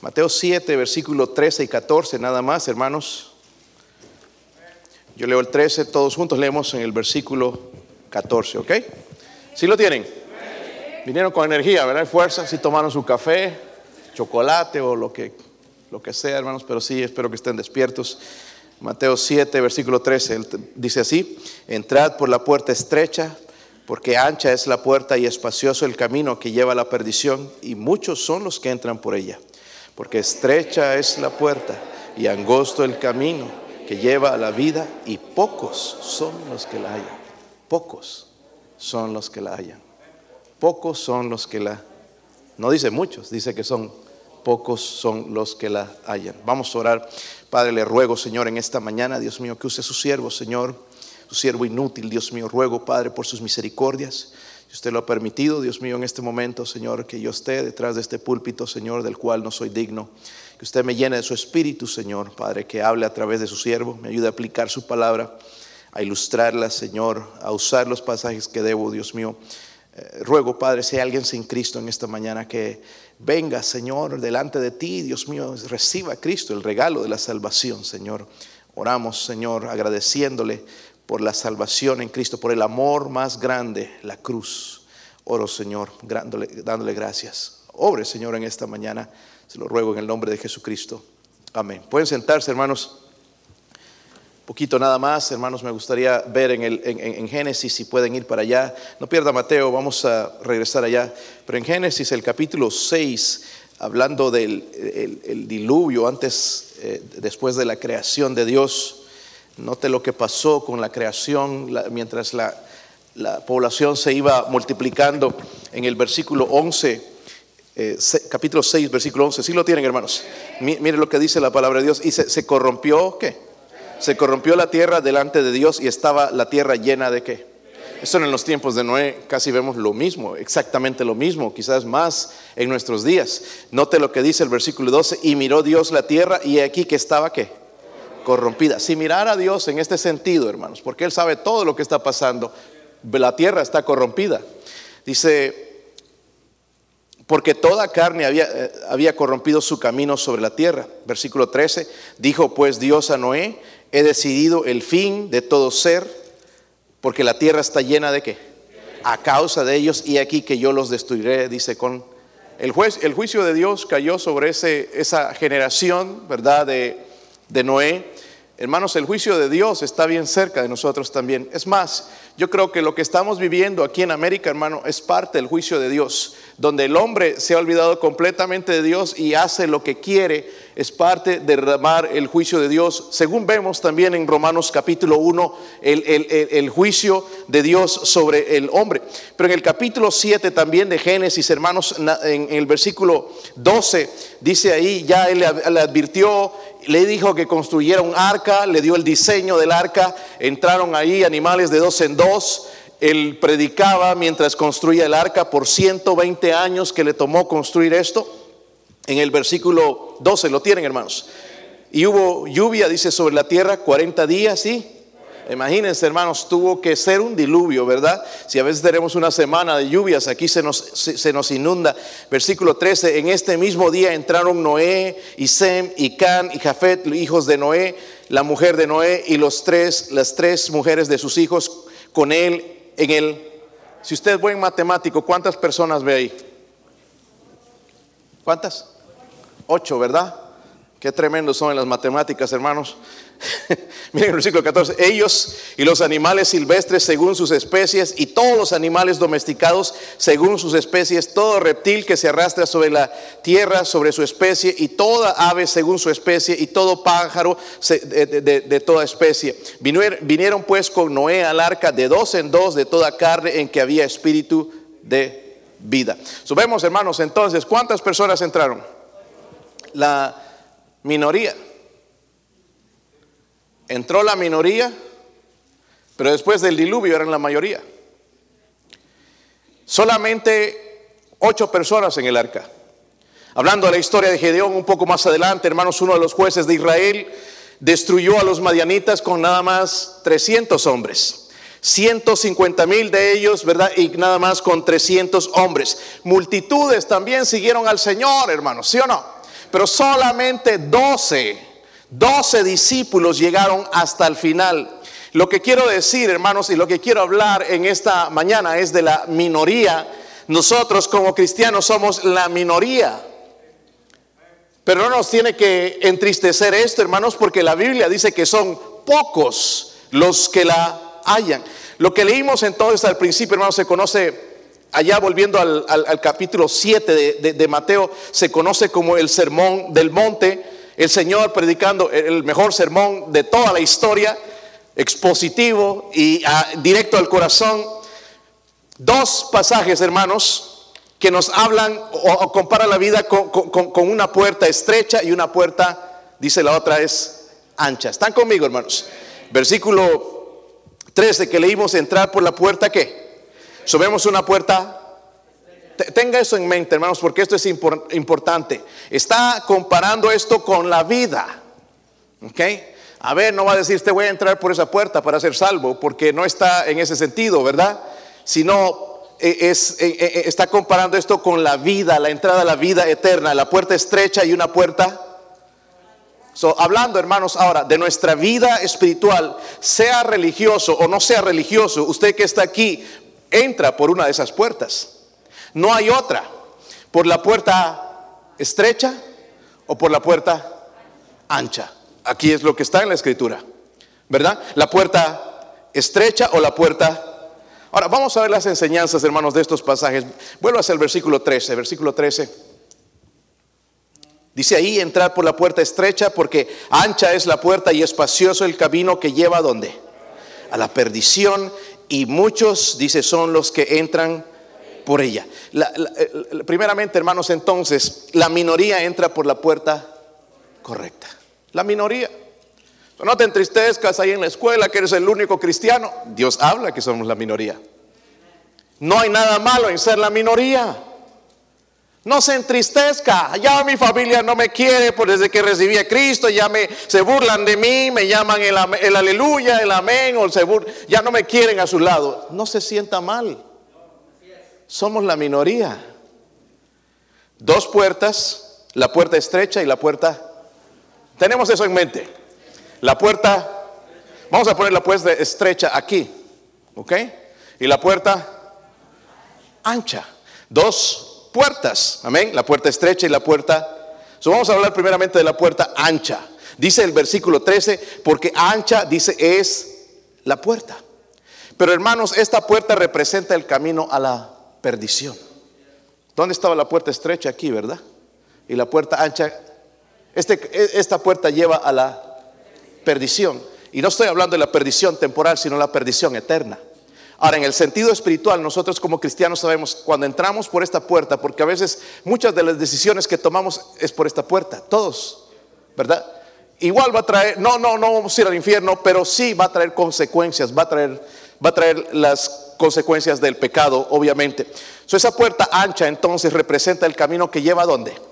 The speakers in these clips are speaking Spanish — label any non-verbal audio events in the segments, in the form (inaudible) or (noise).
Mateo 7, versículo 13 y 14, nada más, hermanos. Yo leo el 13, todos juntos leemos en el versículo 14, ¿ok? ¿Sí lo tienen? Vinieron con energía, ¿verdad? Fuerza, si tomaron su café, chocolate o lo que, lo que sea, hermanos, pero sí, espero que estén despiertos. Mateo 7, versículo 13, dice así, entrad por la puerta estrecha, porque ancha es la puerta y espacioso el camino que lleva a la perdición, y muchos son los que entran por ella, porque estrecha es la puerta y angosto el camino que lleva a la vida, y pocos son los que la hallan. Pocos son los que la hallan. Pocos son los que la... No dice muchos, dice que son pocos son los que la hallan. Vamos a orar. Padre, le ruego, Señor, en esta mañana, Dios mío, que use su siervo, Señor, su siervo inútil, Dios mío, ruego, Padre, por sus misericordias. Si usted lo ha permitido, Dios mío, en este momento, Señor, que yo esté detrás de este púlpito, Señor, del cual no soy digno. Que usted me llene de su espíritu, Señor, Padre, que hable a través de su siervo, me ayude a aplicar su palabra, a ilustrarla, Señor, a usar los pasajes que debo, Dios mío. Eh, ruego, Padre, si hay alguien sin Cristo en esta mañana que venga, Señor, delante de ti, Dios mío, reciba Cristo el regalo de la salvación, Señor. Oramos, Señor, agradeciéndole por la salvación en Cristo, por el amor más grande, la cruz. Oro, Señor, dándole, gracias. Obre, Señor, en esta mañana. Se lo ruego en el nombre de Jesucristo. Amén. Pueden sentarse, hermanos poquito nada más, hermanos, me gustaría ver en, el, en, Génesis si pueden ir para allá. No pierda Mateo, vamos a regresar allá. Pero en Génesis, el capítulo 6, hablando del el, diluvio, antes, eh, después de la creación de Dios, note lo que pasó con la creación mientras la, la, población se iba multiplicando. En el versículo 11, eh, capítulo 6, versículo 11, si lo tienen, hermanos. Mire lo que dice la palabra de Dios. Y se, se corrompió, ¿qué? Se corrompió la tierra delante de Dios y estaba la tierra llena de qué? Eso en los tiempos de Noé casi vemos lo mismo, exactamente lo mismo, quizás más en nuestros días. Note lo que dice el versículo 12, y miró Dios la tierra y aquí que estaba qué? Corrompida. Si mirara a Dios en este sentido, hermanos, porque Él sabe todo lo que está pasando, la tierra está corrompida. Dice, porque toda carne había, eh, había corrompido su camino sobre la tierra. Versículo 13, dijo pues Dios a Noé, he decidido el fin de todo ser, porque la tierra está llena de qué? A causa de ellos, y aquí que yo los destruiré, dice con el juez, el juicio de Dios cayó sobre ese, esa generación, ¿verdad? De, de Noé. Hermanos, el juicio de Dios está bien cerca de nosotros también. Es más, yo creo que lo que estamos viviendo aquí en América, hermano, es parte del juicio de Dios, donde el hombre se ha olvidado completamente de Dios y hace lo que quiere es parte de derramar el juicio de Dios. Según vemos también en Romanos capítulo 1, el, juicio de Dios sobre el hombre. Pero en el capítulo 7 también de Génesis, hermanos, en, el versículo 12, dice ahí, ya él le advirtió, le dijo que construyera un arca, le dio el diseño del arca, entraron ahí animales de dos en dos. Él predicaba mientras construía el arca por 120 años que le tomó construir esto en el versículo 12, lo tienen hermanos. Y hubo lluvia, dice, sobre la tierra 40 días, ¿sí? Imagínense, hermanos, tuvo que ser un diluvio, ¿verdad? Si a veces tenemos una semana de lluvias, aquí se nos, se, nos inunda. Versículo 13, en este mismo día entraron Noé y Sem y Can y Jafet, hijos de Noé, la mujer de Noé y los tres, las tres mujeres de sus hijos con él en el... Si usted es buen matemático, ¿cuántas personas ve ahí? ¿Cuántas? Ocho, ¿verdad? Qué tremendo son en las matemáticas, hermanos. (laughs) Miren el versículo 14. Ellos y los animales silvestres según sus especies y todos los animales domesticados según sus especies, todo reptil que se arrastra sobre la tierra sobre su especie y toda ave según su especie y todo pájaro de, toda especie. Vinieron, vinieron pues con Noé al arca de dos en dos de toda carne en que había espíritu de vida. Subemos hermanos entonces, ¿cuántas personas entraron? la minoría. Entró la minoría, pero después del diluvio eran la mayoría. Solamente ocho personas en el arca. Hablando de la historia de Gedeón un poco más adelante, hermanos, uno de los jueces de Israel destruyó a los madianitas con nada más 300 hombres. 150 mil de ellos, ¿verdad? Y nada más con 300 hombres. Multitudes también siguieron al Señor, hermanos, ¿sí o no? Pero solamente 12, 12 discípulos llegaron hasta el final. Lo que quiero decir, hermanos, y lo que quiero hablar en esta mañana es de la minoría. Nosotros como cristianos somos la minoría. Pero no nos tiene que entristecer esto, hermanos, porque la Biblia dice que son pocos los que la hayan. Lo que leímos entonces al principio, hermanos, se conoce, allá volviendo al, capítulo 7 de, Mateo, se conoce como el sermón del monte, el Señor predicando el mejor sermón de toda la historia expositivo y ah, directo al corazón. Dos pasajes, hermanos, que nos hablan o, comparan la vida con, con, una puerta estrecha y una puerta, dice la otra, es ancha. ¿Están conmigo, hermanos? Versículo 13 que leímos, entrar por la puerta, ¿qué? Subemos una puerta Tenga eso en mente, hermanos, porque esto es importante. Está comparando esto con la vida. ¿Ok? A ver, no va a decir, te voy a entrar por esa puerta para ser salvo, porque no está en ese sentido, ¿verdad? Sino es, eh, eh, está comparando esto con la vida, la entrada a la vida eterna, la puerta estrecha y una puerta. hablando, hermanos, ahora de nuestra vida espiritual, sea religioso o no sea religioso, usted que está aquí, entra por una de esas puertas. No hay otra. Por la puerta estrecha o por la puerta ancha. Aquí es lo que está en la escritura, ¿verdad? La puerta estrecha o la puerta... Ahora vamos a ver las enseñanzas, hermanos, de estos pasajes. Vuelvo hacia el versículo 13, versículo 13. Dice ahí, entrar por la puerta estrecha porque ancha es la puerta y espacioso el camino que lleva a dónde? A la perdición y muchos, dice, son los que entran por ella. primeramente, hermanos, entonces, la minoría entra por la puerta correcta. La minoría. No te entristezcas ahí en la escuela que eres el único cristiano. Dios habla que somos la minoría. No hay nada malo en ser la minoría. No se entristezca. Ya mi familia no me quiere por desde que recibí a Cristo. Ya me se burlan de mí, me llaman el, el aleluya, el amén o se Ya no me quieren a su lado. No se sienta mal. Somos la minoría. Dos puertas, la puerta estrecha y la puerta tenemos eso en mente. La puerta, vamos a poner la puerta estrecha aquí, ¿ok? Y la puerta ancha. Dos puertas, amén. La puerta estrecha y la puerta... So vamos a hablar primeramente de la puerta ancha. Dice el versículo 13, porque ancha, dice, es la puerta. Pero hermanos, esta puerta representa el camino a la perdición. ¿Dónde estaba la puerta estrecha? Aquí, ¿verdad? Y la puerta ancha este, esta puerta lleva a la perdición. Y no estoy hablando de la perdición temporal, sino la perdición eterna. Ahora, en el sentido espiritual, nosotros como cristianos sabemos cuando entramos por esta puerta, porque a veces muchas de las decisiones que tomamos es por esta puerta, todos, ¿verdad? Igual va a traer, no, no, no vamos a ir al infierno, pero sí va a traer consecuencias, va a traer, va a traer las consecuencias del pecado, obviamente. So, esa puerta ancha entonces representa el camino que lleva a dónde?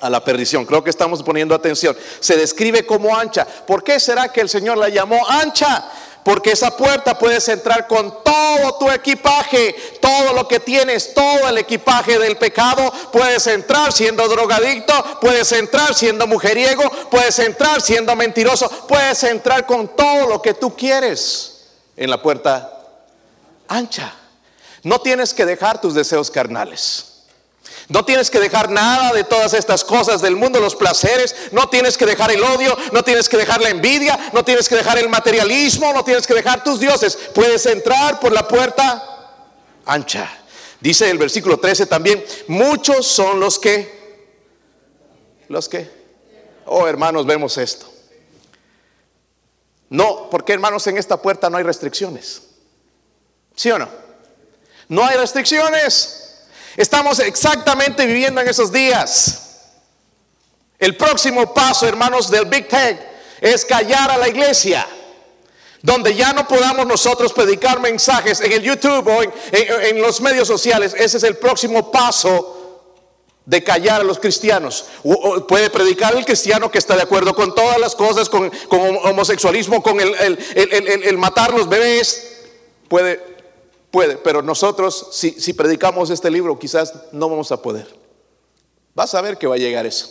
a la perdición. Creo que estamos poniendo atención. Se describe como ancha. ¿Por qué será que el Señor la llamó ancha? Porque esa puerta puedes entrar con todo tu equipaje, todo lo que tienes, todo el equipaje del pecado. Puedes entrar siendo drogadicto, puedes entrar siendo mujeriego, puedes entrar siendo mentiroso, puedes entrar con todo lo que tú quieres en la puerta ancha. No tienes que dejar tus deseos carnales. No tienes que dejar nada de todas estas cosas del mundo, los placeres. No tienes que dejar el odio, no tienes que dejar la envidia, no tienes que dejar el materialismo, no tienes que dejar tus dioses. Puedes entrar por la puerta ancha. Dice el versículo 13 también, muchos son los que, los que, oh hermanos, vemos esto. No, porque hermanos, en esta puerta no hay restricciones. ¿Sí o no? No hay restricciones. Estamos exactamente viviendo en esos días. El próximo paso, hermanos, del Big Tech es callar a la iglesia. Donde ya no podamos nosotros predicar mensajes en el YouTube o en, los medios sociales. Ese es el próximo paso de callar a los cristianos. puede predicar el cristiano que está de acuerdo con todas las cosas, con, homosexualismo, con el, el, matar los bebés. Puede Puede, pero nosotros, si, predicamos este libro, quizás no vamos a poder. Vas a ver que va a llegar eso.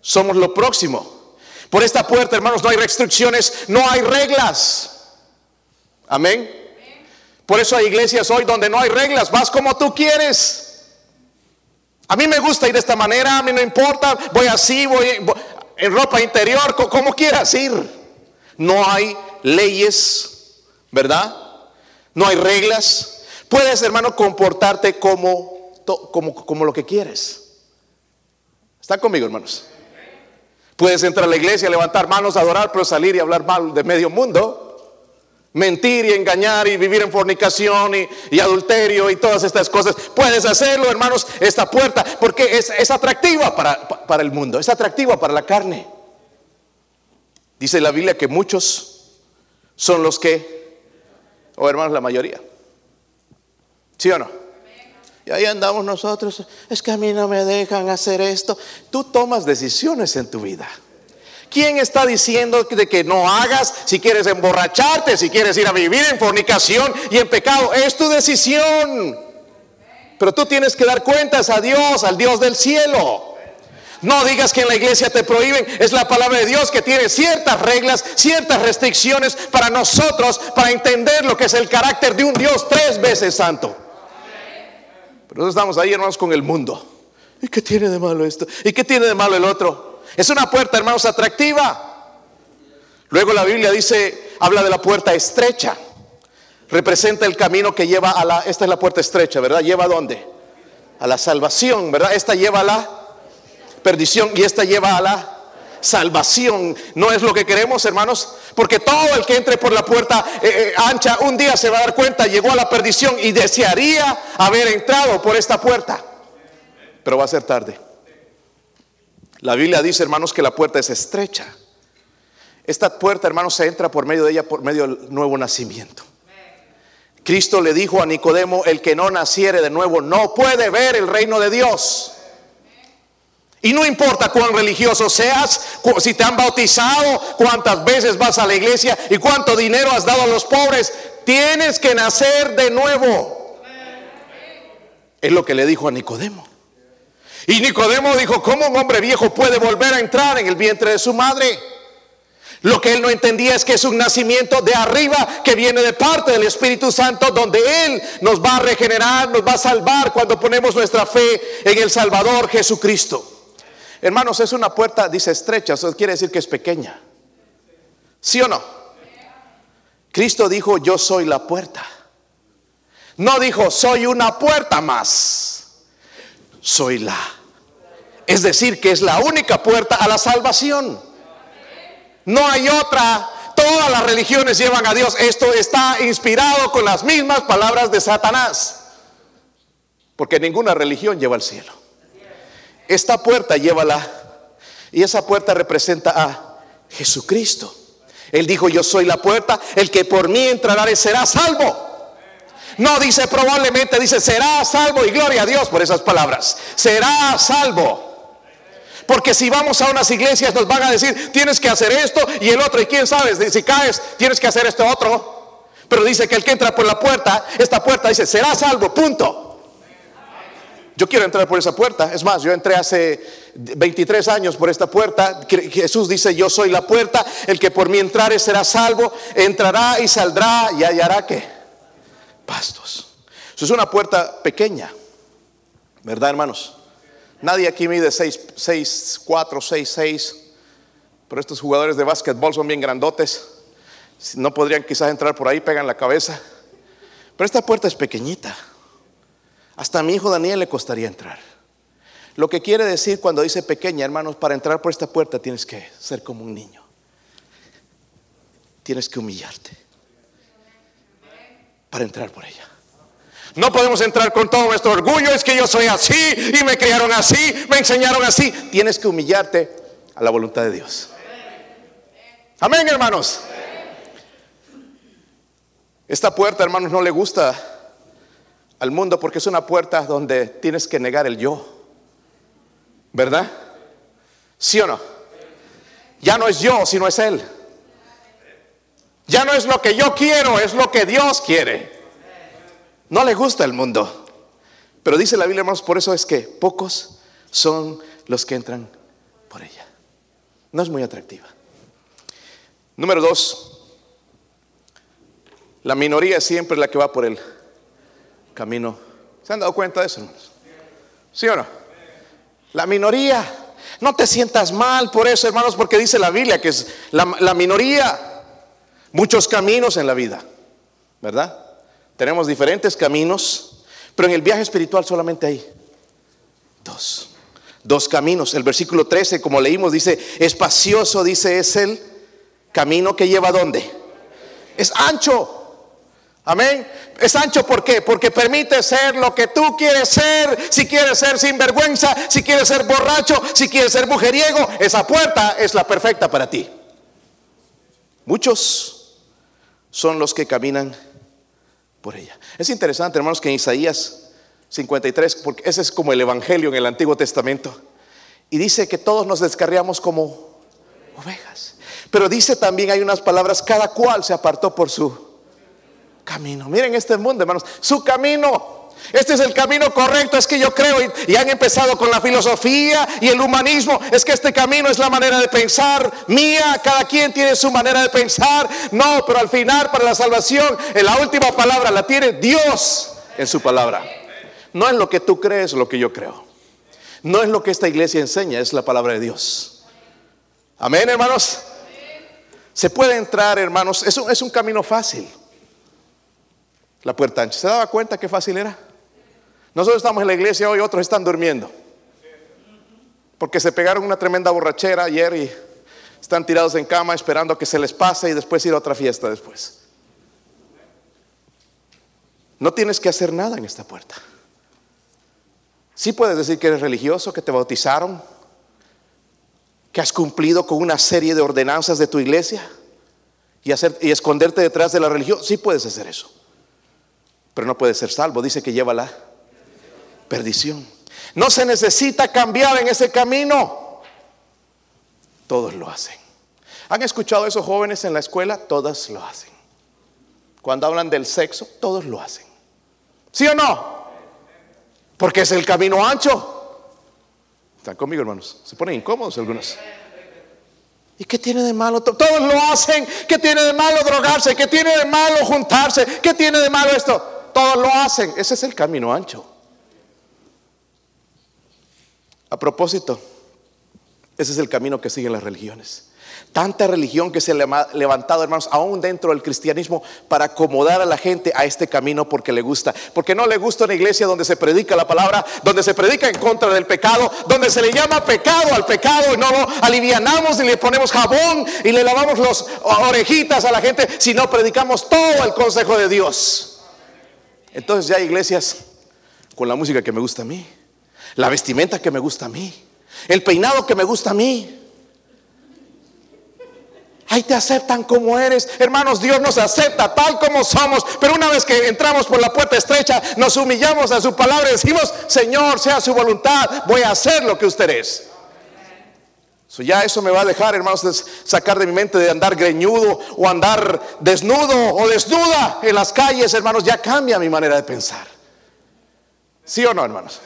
Somos lo próximo. Por esta puerta, hermanos, no hay restricciones, no hay reglas. Amén. Por eso hay iglesias hoy donde no hay reglas, vas como tú quieres. A mí me gusta ir de esta manera, a mí no importa, voy así, voy, en ropa interior, como quieras ir. No hay leyes, ¿verdad? No hay reglas. Puedes, hermano, comportarte como, como, como lo que quieres. ¿Están conmigo, hermanos? Puedes entrar a la iglesia, levantar manos, adorar, pero salir y hablar mal de medio mundo. Mentir y engañar y vivir en fornicación y, adulterio y todas estas cosas. Puedes hacerlo, hermanos, esta puerta, porque es, es atractiva para, para el mundo, es atractiva para la carne. Dice la Biblia que muchos son los que, o hermanos, la mayoría. ¿Sí o no? Y ahí andamos nosotros, es que a mí no me dejan hacer esto. Tú tomas decisiones en tu vida. ¿Quién está diciendo de que no hagas si quieres emborracharte, si quieres ir a vivir en fornicación y en pecado? Es tu decisión. Pero tú tienes que dar cuentas a Dios, al Dios del cielo. No digas que en la iglesia te prohíben. Es la palabra de Dios que tiene ciertas reglas, ciertas restricciones para nosotros, para entender lo que es el carácter de un Dios tres veces santo. Pero nosotros estamos ahí, hermanos, con el mundo. ¿Y qué tiene de malo esto? ¿Y qué tiene de malo el otro? Es una puerta, hermanos, atractiva. Luego la Biblia dice, habla de la puerta estrecha. Representa el camino que lleva a la, esta es la puerta estrecha, ¿verdad? ¿Lleva a dónde? A la salvación, ¿verdad? Esta lleva a la perdición y esta lleva a la salvación. No es lo que queremos, hermanos, porque todo el que entre por la puerta eh, eh, ancha un día se va a dar cuenta, llegó a la perdición y desearía haber entrado por esta puerta. Pero va a ser tarde. La Biblia dice, hermanos, que la puerta es estrecha. Esta puerta, hermanos, se entra por medio de ella, por medio del nuevo nacimiento. Cristo le dijo a Nicodemo, el que no naciere de nuevo no puede ver el reino de Dios. Y no importa cuán religioso seas, si te han bautizado, cuántas veces vas a la iglesia y cuánto dinero has dado a los pobres, tienes que nacer de nuevo. Es lo que le dijo a Nicodemo. Y Nicodemo dijo, ¿cómo un hombre viejo puede volver a entrar en el vientre de su madre? Lo que él no entendía es que es un nacimiento de arriba que viene de parte del Espíritu Santo, donde Él nos va a regenerar, nos va a salvar cuando ponemos nuestra fe en el Salvador Jesucristo. Hermanos, es una puerta, dice estrecha, eso quiere decir que es pequeña. ¿Sí o no? Cristo dijo, yo soy la puerta. No dijo, soy una puerta más. Soy la. Es decir, que es la única puerta a la salvación. No hay otra. Todas las religiones llevan a Dios. Esto está inspirado con las mismas palabras de Satanás. Porque ninguna religión lleva al cielo. Esta puerta llévala. Y esa puerta representa a Jesucristo. Él dijo, yo soy la puerta, el que por mí entrará será salvo. No dice probablemente, dice será salvo y gloria a Dios por esas palabras. Será salvo. Porque si vamos a unas iglesias nos van a decir, tienes que hacer esto y el otro, y quién sabe, si caes, tienes que hacer esto otro. Pero dice que el que entra por la puerta, esta puerta dice, será salvo, punto. Yo quiero entrar por esa puerta. Es más, yo entré hace 23 años por esta puerta. Jesús dice, yo soy la puerta. El que por mí entrare será salvo. Entrará y saldrá y hallará que pastos. Eso es una puerta pequeña. ¿Verdad, hermanos? Nadie aquí mide 6, 6, 4, 6, 6. Pero estos jugadores de básquetbol son bien grandotes. No podrían quizás entrar por ahí, pegan la cabeza. Pero esta puerta es pequeñita. Hasta mi hijo Daniel le costaría entrar. Lo que quiere decir cuando dice pequeña, hermanos, para entrar por esta puerta tienes que ser como un niño. Tienes que humillarte para entrar por ella. No podemos entrar con todo nuestro orgullo, es que yo soy así y me criaron así, me enseñaron así. Tienes que humillarte a la voluntad de Dios. Amén, hermanos. Esta puerta, hermanos, no le gusta al mundo porque es una puerta donde tienes que negar el yo. ¿Verdad? ¿Sí o no? Ya no es yo, sino es Él. Ya no es lo que yo quiero, es lo que Dios quiere. No le gusta el mundo. Pero dice la Biblia, hermanos, por eso es que pocos son los que entran por ella. No es muy atractiva. Número dos, la minoría es siempre la que va por el camino. ¿Se han dado cuenta de eso, hermanos? ¿Sí o no? La minoría. No te sientas mal por eso, hermanos, porque dice la Biblia que es la, la minoría. Muchos caminos en la vida, ¿verdad? Tenemos diferentes caminos, pero en el viaje espiritual solamente hay dos. Dos caminos. El versículo 13, como leímos, dice, espacioso, dice, es el camino que lleva a dónde. Es ancho. Amén. Es ancho ¿por qué? Porque permite ser lo que tú quieres ser. Si quieres ser sinvergüenza, si quieres ser borracho, si quieres ser mujeriego, esa puerta es la perfecta para ti. Muchos son los que caminan por ella. Es interesante, hermanos, que en Isaías 53, porque ese es como el Evangelio en el Antiguo Testamento, y dice que todos nos descarriamos como ovejas. Pero dice también, hay unas palabras, cada cual se apartó por su camino. Miren este mundo, hermanos, su camino. Este es el camino correcto, es que yo creo, y, han empezado con la filosofía y el humanismo, es que este camino es la manera de pensar mía, cada quien tiene su manera de pensar, no, pero al final para la salvación, en la última palabra la tiene Dios en su palabra. No es lo que tú crees, lo que yo creo. No es lo que esta iglesia enseña, es la palabra de Dios. Amén, hermanos. Se puede entrar, hermanos, es un, es un camino fácil la puerta ancha. ¿Se daba cuenta qué fácil era? Nosotros estamos en la iglesia hoy, otros están durmiendo. Porque se pegaron una tremenda borrachera ayer y están tirados en cama esperando que se les pase y después ir a otra fiesta después. No tienes que hacer nada en esta puerta. Sí puedes decir que eres religioso, que te bautizaron, que has cumplido con una serie de ordenanzas de tu iglesia y, hacer, y esconderte detrás de la religión. Sí puedes hacer eso pero no puede ser salvo. Dice que lleva la perdición. No se necesita cambiar en ese camino. Todos lo hacen. ¿Han escuchado a esos jóvenes en la escuela? Todas lo hacen. Cuando hablan del sexo, todos lo hacen. ¿Sí o no? Porque es el camino ancho. ¿Están conmigo, hermanos? Se ponen incómodos algunos. ¿Y qué tiene de malo? Todos lo hacen. ¿Qué tiene de malo drogarse? ¿Qué tiene de malo juntarse? ¿Qué tiene de malo esto? Todos lo hacen. Ese es el camino ancho. A propósito, ese es el camino que siguen las religiones. Tanta religión que se ha levantado, hermanos, aún dentro del cristianismo, para acomodar a la gente a este camino porque le gusta. Porque no le gusta una iglesia donde se predica la palabra, donde se predica en contra del pecado, donde se le llama pecado al pecado y no lo alivianamos y le ponemos jabón y le lavamos las orejitas a la gente, sino predicamos todo el consejo de Dios. Entonces ya iglesias con la música que me gusta a mí, la vestimenta que me gusta a mí, el peinado que me gusta a mí. Ahí te aceptan como eres. Hermanos, Dios nos acepta tal como somos. Pero una vez que entramos por la puerta estrecha, nos humillamos a su palabra y decimos, Señor, sea su voluntad, voy a hacer lo que usted es. Ya eso me va a dejar, hermanos, sacar de mi mente de andar greñudo o andar desnudo o desnuda en las calles, hermanos. Ya cambia mi manera de pensar. ¿Sí o no, hermanos?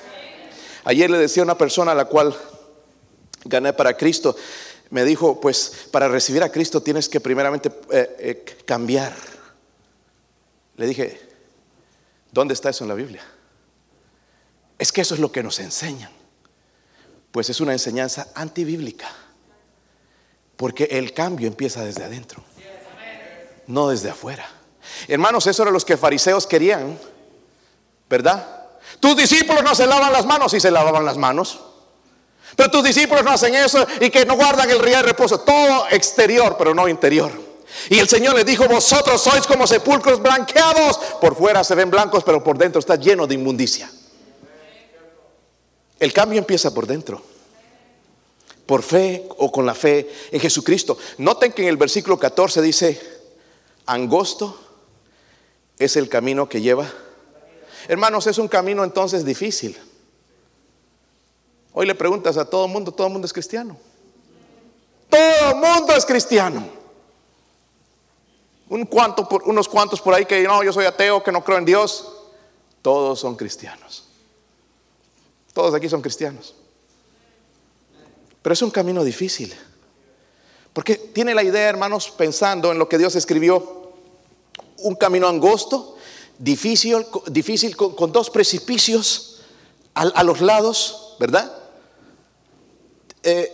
Ayer le decía a una persona a la cual gané para Cristo, me dijo, pues para recibir a Cristo tienes que primeramente eh, eh, cambiar. Le dije, ¿dónde está eso en la Biblia? Es que eso es lo que nos enseñan. Pues es una enseñanza antibíblica. Porque el cambio empieza desde adentro, no desde afuera. Hermanos, eso era lo que fariseos querían, ¿verdad? Tus discípulos no se lavan las manos y se lavaban las manos. Pero tus discípulos no hacen eso y que no guardan el día de reposo. Todo exterior, pero no interior. Y el Señor les dijo, vosotros sois como sepulcros blanqueados. Por fuera se ven blancos, pero por dentro está lleno de inmundicia. El cambio empieza por dentro. Por fe o con la fe en Jesucristo. Noten que en el versículo 14 dice, angosto es el camino que lleva. Hermanos, es un camino entonces difícil. Hoy le preguntas a todo el mundo, todo el mundo es cristiano. Todo el mundo es cristiano. Un cuanto por, unos cuantos por ahí que no, yo soy ateo, que no creo en Dios. Todos son cristianos. Todos aquí son cristianos. Pero es un camino difícil. Porque tiene la idea, hermanos, pensando en lo que Dios escribió, un camino angosto, difícil, difícil con, dos precipicios a, los lados, ¿verdad? Eh,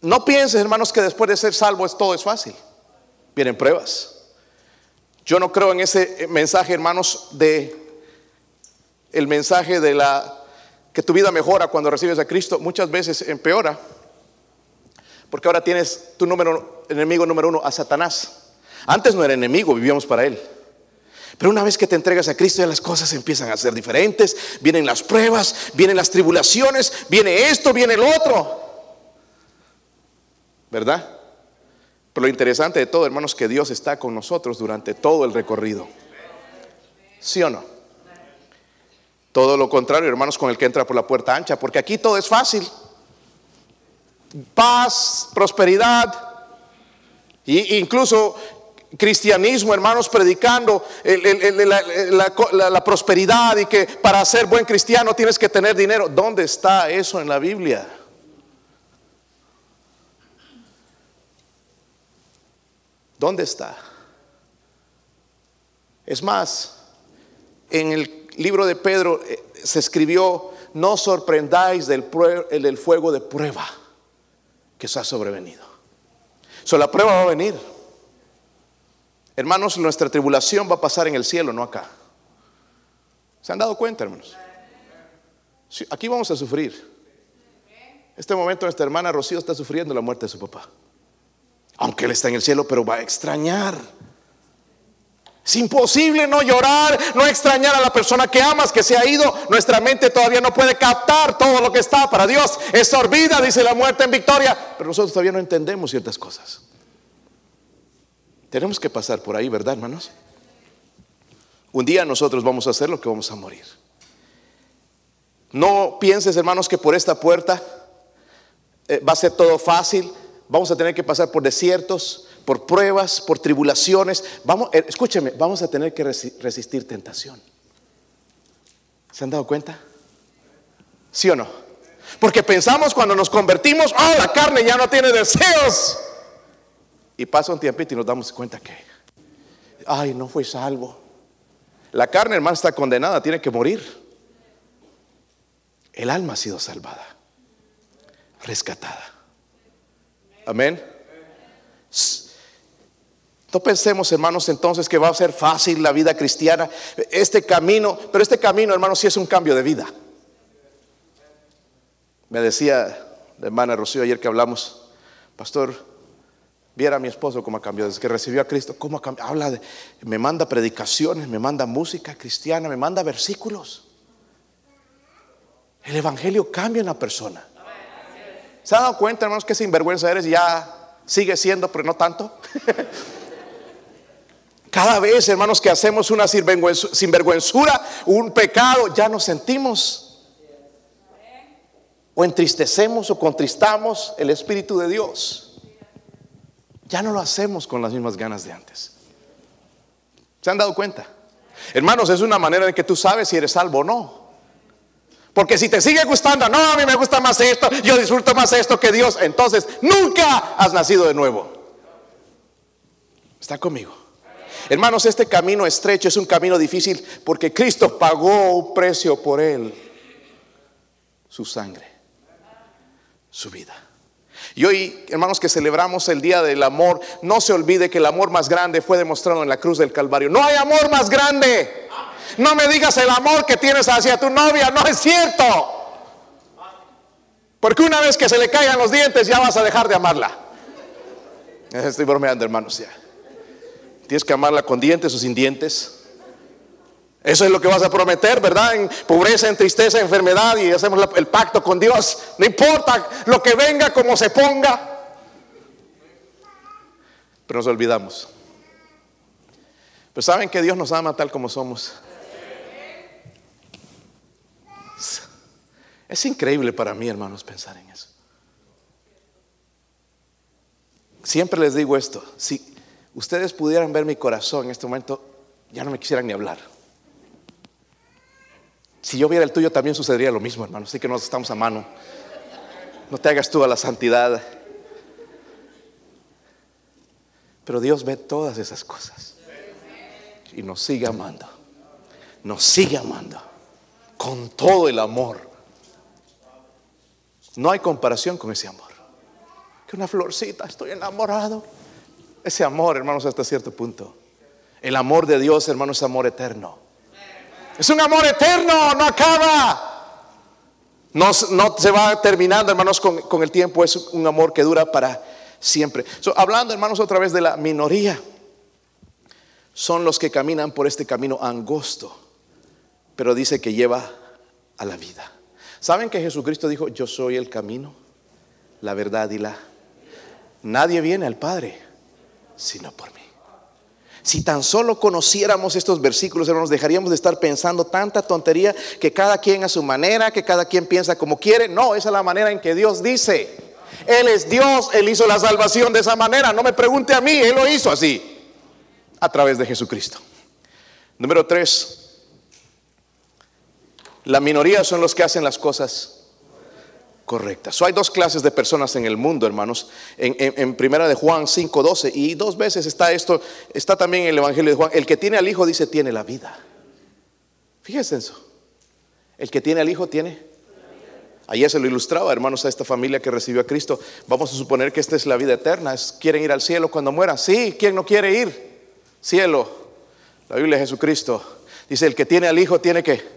no pienses, hermanos, que después de ser salvo es todo es fácil. Vienen pruebas. Yo no creo en ese mensaje, hermanos, de el mensaje de la que tu vida mejora cuando recibes a Cristo. Muchas veces empeora. Porque ahora tienes tu enemigo número uno, a Satanás. Antes no era enemigo, vivíamos para él. Pero una vez que te entregas a Cristo ya las cosas empiezan a ser diferentes. Vienen las pruebas, vienen las tribulaciones, viene esto, viene el otro. ¿Verdad? Pero lo interesante de todo, hermanos, que Dios está con nosotros durante todo el recorrido. ¿Sí o no? Todo lo contrario, hermanos, con el que entra por la puerta ancha, porque aquí todo es fácil paz, prosperidad, incluso cristianismo, hermanos, predicando la, prosperidad y que para ser buen cristiano tienes que tener dinero. ¿Dónde está eso en la Biblia? ¿Dónde está? Es más, en el libro de Pedro eh, se escribió, no sorprendáis del, del fuego de prueba que se ha sobrevenido. So, la prueba va a venir. Hermanos, nuestra tribulación va a pasar en el cielo, no acá. ¿Se han dado cuenta, hermanos? aquí vamos a sufrir. Este momento nuestra hermana Rocío está sufriendo la muerte de su papá. Aunque él está en el cielo, pero va a extrañar es imposible no llorar, no extrañar a la persona que amas, que se ha ido. Nuestra mente todavía no puede captar todo lo que está para Dios. Es sorbida, dice la muerte en victoria. Pero nosotros todavía no entendemos ciertas cosas. Tenemos que pasar por ahí, ¿verdad, hermanos? Un día nosotros vamos a hacer lo que vamos a morir. No pienses, hermanos, que por esta puerta eh, va a ser todo fácil. Vamos a tener que pasar por desiertos, por pruebas, por tribulaciones. Vamos, eh, escúcheme, vamos a tener que resistir tentación. ¿Se han dado cuenta? ¿Sí o no? Porque pensamos cuando nos convertimos, oh, la carne ya no tiene deseos. Y pasa un tiempito y nos damos cuenta que, ay, no fue salvo. La carne, hermano, está condenada, tiene que morir. El alma ha sido salvada, rescatada. Amén. No pensemos, hermanos, entonces que va a ser fácil la vida cristiana. Este camino, pero este camino, hermanos, sí es un cambio de vida. Me decía la hermana Rocío ayer que hablamos, pastor, viera a mi esposo cómo ha cambiado desde que recibió a Cristo, cómo ha cambiado. Habla de, me manda predicaciones, me manda música cristiana, me manda versículos. El evangelio cambia en la persona. ¿Se han dado cuenta, hermanos, que sinvergüenza eres? Ya sigue siendo, pero no tanto. (laughs) Cada vez, hermanos, que hacemos una sinvergüenzura, un pecado, ya nos sentimos. O entristecemos o contristamos el Espíritu de Dios. Ya no lo hacemos con las mismas ganas de antes. ¿Se han dado cuenta? Hermanos, es una manera en que tú sabes si eres salvo o no. Porque si te sigue gustando, no, a mí me gusta más esto, yo disfruto más esto que Dios, entonces nunca has nacido de nuevo. ¿Está conmigo? Hermanos, este camino estrecho es un camino difícil porque Cristo pagó un precio por él, su sangre, su vida. Y hoy, hermanos, que celebramos el Día del Amor, no se olvide que el amor más grande fue demostrado en la cruz del Calvario. No hay amor más grande. No me digas el amor que tienes hacia tu novia, no es cierto. Porque una vez que se le caigan los dientes ya vas a dejar de amarla. (laughs) Estoy bromeando, hermanos, ya. Tienes que amarla con dientes o sin dientes. Eso es lo que vas a prometer, ¿verdad? En pobreza, en tristeza, en enfermedad y hacemos el pacto con Dios. No importa lo que venga, como se ponga. Pero nos olvidamos. Pero saben que Dios nos ama tal como somos. Es increíble para mí, hermanos, pensar en eso. Siempre les digo esto. Si, ustedes pudieran ver mi corazón en este momento, ya no me quisieran ni hablar. Si yo viera el tuyo también sucedería lo mismo, hermano. Así que nos estamos a mano. No te hagas tú a la santidad. Pero Dios ve todas esas cosas. Y nos sigue amando. Nos sigue amando. Con todo el amor. No hay comparación con ese amor. Que una florcita, estoy enamorado. Ese amor, hermanos, hasta cierto punto. El amor de Dios, hermanos, es amor eterno. Es un amor eterno, no acaba. No, se va terminando, hermanos, con, el tiempo. Es un amor que dura para siempre. hablando, hermanos, otra vez de la minoría. Son los que caminan por este camino angosto. Pero dice que lleva a la vida. ¿Saben que Jesucristo dijo, yo soy el camino, la verdad y la... Nadie viene al Padre sino por mí. Si tan solo conociéramos estos versículos, hermanos, dejaríamos de estar pensando tanta tontería que cada quien a su manera, que cada quien piensa como quiere. No, esa es la manera en que Dios dice. Él es Dios, Él hizo la salvación de esa manera. No me pregunte a mí, Él lo hizo así, a través de Jesucristo. Número tres, la minoría son los que hacen las cosas correctas. hay dos clases de personas en el mundo, hermanos. En, primera de Juan 5:12 y dos veces está esto, está también en el Evangelio de Juan. El que tiene al Hijo dice tiene la vida. Fíjense eso. El que tiene al Hijo tiene. Ayer se lo ilustraba, hermanos, a esta familia que recibió a Cristo. Vamos a suponer que esta es la vida eterna. ¿Quieren ir al cielo cuando mueran? Sí, ¿quién no quiere ir? Cielo. La Biblia de Jesucristo dice, el que tiene al Hijo tiene que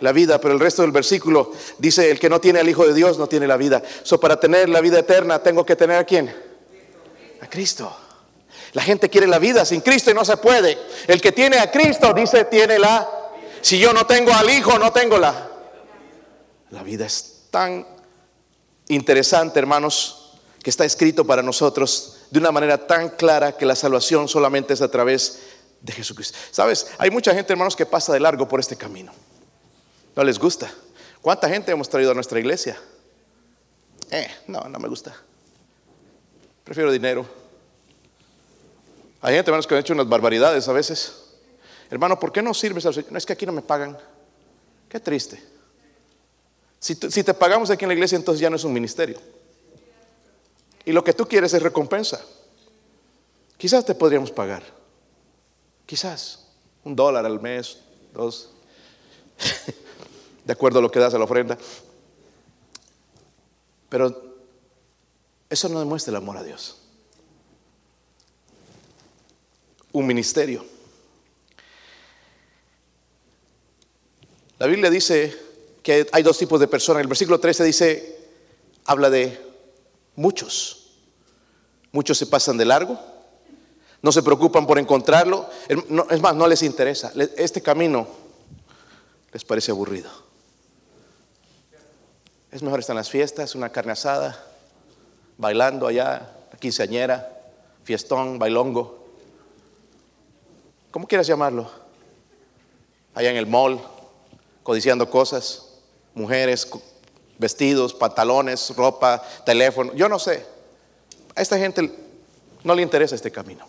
la vida, pero el resto del versículo dice, el que no tiene al Hijo de Dios no tiene la vida. So, para tener la vida eterna tengo que tener a quién? A Cristo. La gente quiere la vida sin Cristo y no se puede. El que tiene a Cristo dice, tiene la... Si yo no tengo al Hijo, no tengo la... La vida es tan interesante, hermanos, que está escrito para nosotros de una manera tan clara que la salvación solamente es a través de Jesucristo. Sabes, hay mucha gente, hermanos, que pasa de largo por este camino. No les gusta. ¿Cuánta gente hemos traído a nuestra iglesia? Eh, no, no me gusta. Prefiero dinero. Hay gente, hermanos, que han hecho unas barbaridades a veces. Hermano, ¿por qué no sirves al Señor? No, es que aquí no me pagan. Qué triste. Si, si te pagamos aquí en la iglesia, entonces ya no es un ministerio. Y lo que tú quieres es recompensa. Quizás te podríamos pagar. Quizás. Un dólar al mes, dos. (laughs) de acuerdo a lo que das a la ofrenda. Pero eso no demuestra el amor a Dios. Un ministerio. La Biblia dice que hay dos tipos de personas. El versículo 13 dice, habla de muchos. Muchos se pasan de largo, no se preocupan por encontrarlo. Es más, no les interesa. Este camino les parece aburrido. Es mejor estar en las fiestas, una carne asada, bailando allá, quinceañera, fiestón, bailongo. ¿Cómo quieras llamarlo? Allá en el mall, codiciando cosas, mujeres, vestidos, pantalones, ropa, teléfono, yo no sé. A esta gente no le interesa este camino.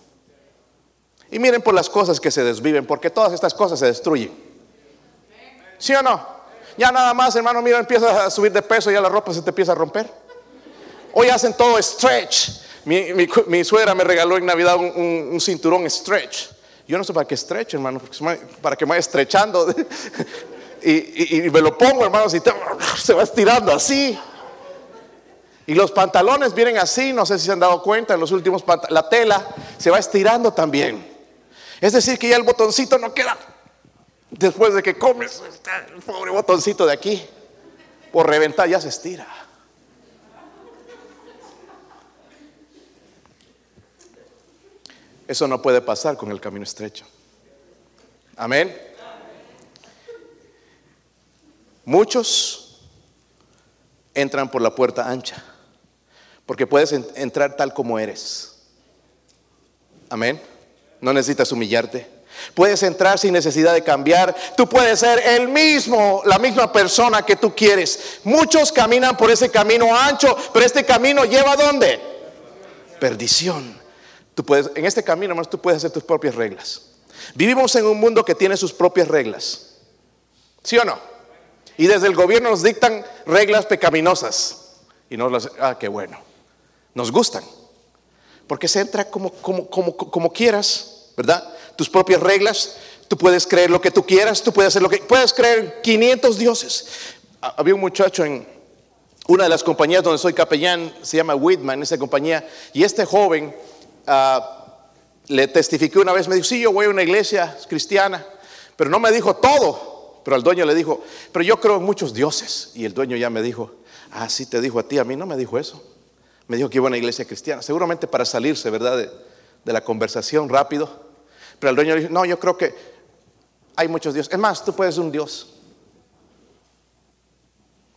Y miren por las cosas que se desviven, porque todas estas cosas se destruyen. ¿Sí o no? Ya nada más, hermano, mira, empiezas a subir de peso y ya la ropa se te empieza a romper. Hoy hacen todo stretch. Mi, suegra me regaló en Navidad un, cinturón stretch. Yo no sé para qué stretch, hermano, para que me vaya estrechando. (laughs) y, me lo pongo, hermano, y (laughs) se va estirando así. Y los pantalones vienen así, no sé si se han dado cuenta, en los últimos la tela se va estirando también. Es decir, que ya el botoncito no queda Después de que comes, el pobre botoncito de aquí, por reventar, ya se estira. Eso no puede pasar con el camino estrecho. Amén. Muchos entran por la puerta ancha, porque puedes entrar tal como eres. Amén. No necesitas humillarte. Puedes entrar sin necesidad de cambiar. Tú puedes ser el mismo, la misma persona que tú quieres. Muchos caminan por ese camino ancho, pero este camino lleva a dónde? Perdición. Tú puedes, en este camino, hermanos, tú puedes hacer tus propias reglas. Vivimos en un mundo que tiene sus propias reglas. ¿Sí o no? Y desde el gobierno nos dictan reglas pecaminosas. Y nos las, ah, qué bueno. Nos gustan. Porque se entra como, como, como, como quieras, ¿verdad? Tus propias reglas, tú puedes creer lo que tú quieras, tú puedes hacer lo que... Puedes creer 500 dioses. Había un muchacho en una de las compañías donde soy capellán, se llama Whitman, esa compañía, y este joven uh, le testificó una vez, me dijo, sí, yo voy a una iglesia cristiana, pero no me dijo todo, pero al dueño le dijo, pero yo creo en muchos dioses, y el dueño ya me dijo, ah, sí te dijo a ti, a mí no me dijo eso. Me dijo que iba a una iglesia cristiana, seguramente para salirse, ¿verdad? De la conversación rápido. Pero el dueño le dijo, no, yo creo que hay muchos dioses. Es más, tú puedes ser un dios.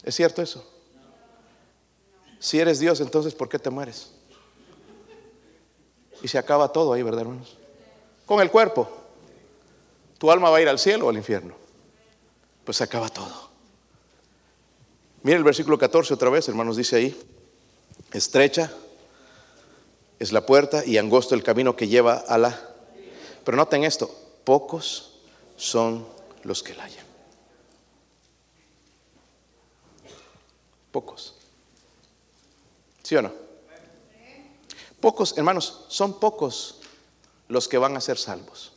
¿Es cierto eso? Si eres Dios, entonces ¿por qué te mueres? Y se acaba todo ahí, ¿verdad, hermanos? Con el cuerpo. Tu alma va a ir al cielo o al infierno. Pues se acaba todo. Mire el versículo 14 otra vez, hermanos, dice ahí, estrecha es la puerta y angosto el camino que lleva a la... Pero noten esto, pocos son los que la hallan. Pocos. ¿Sí o no? Pocos, hermanos, son pocos los que van a ser salvos.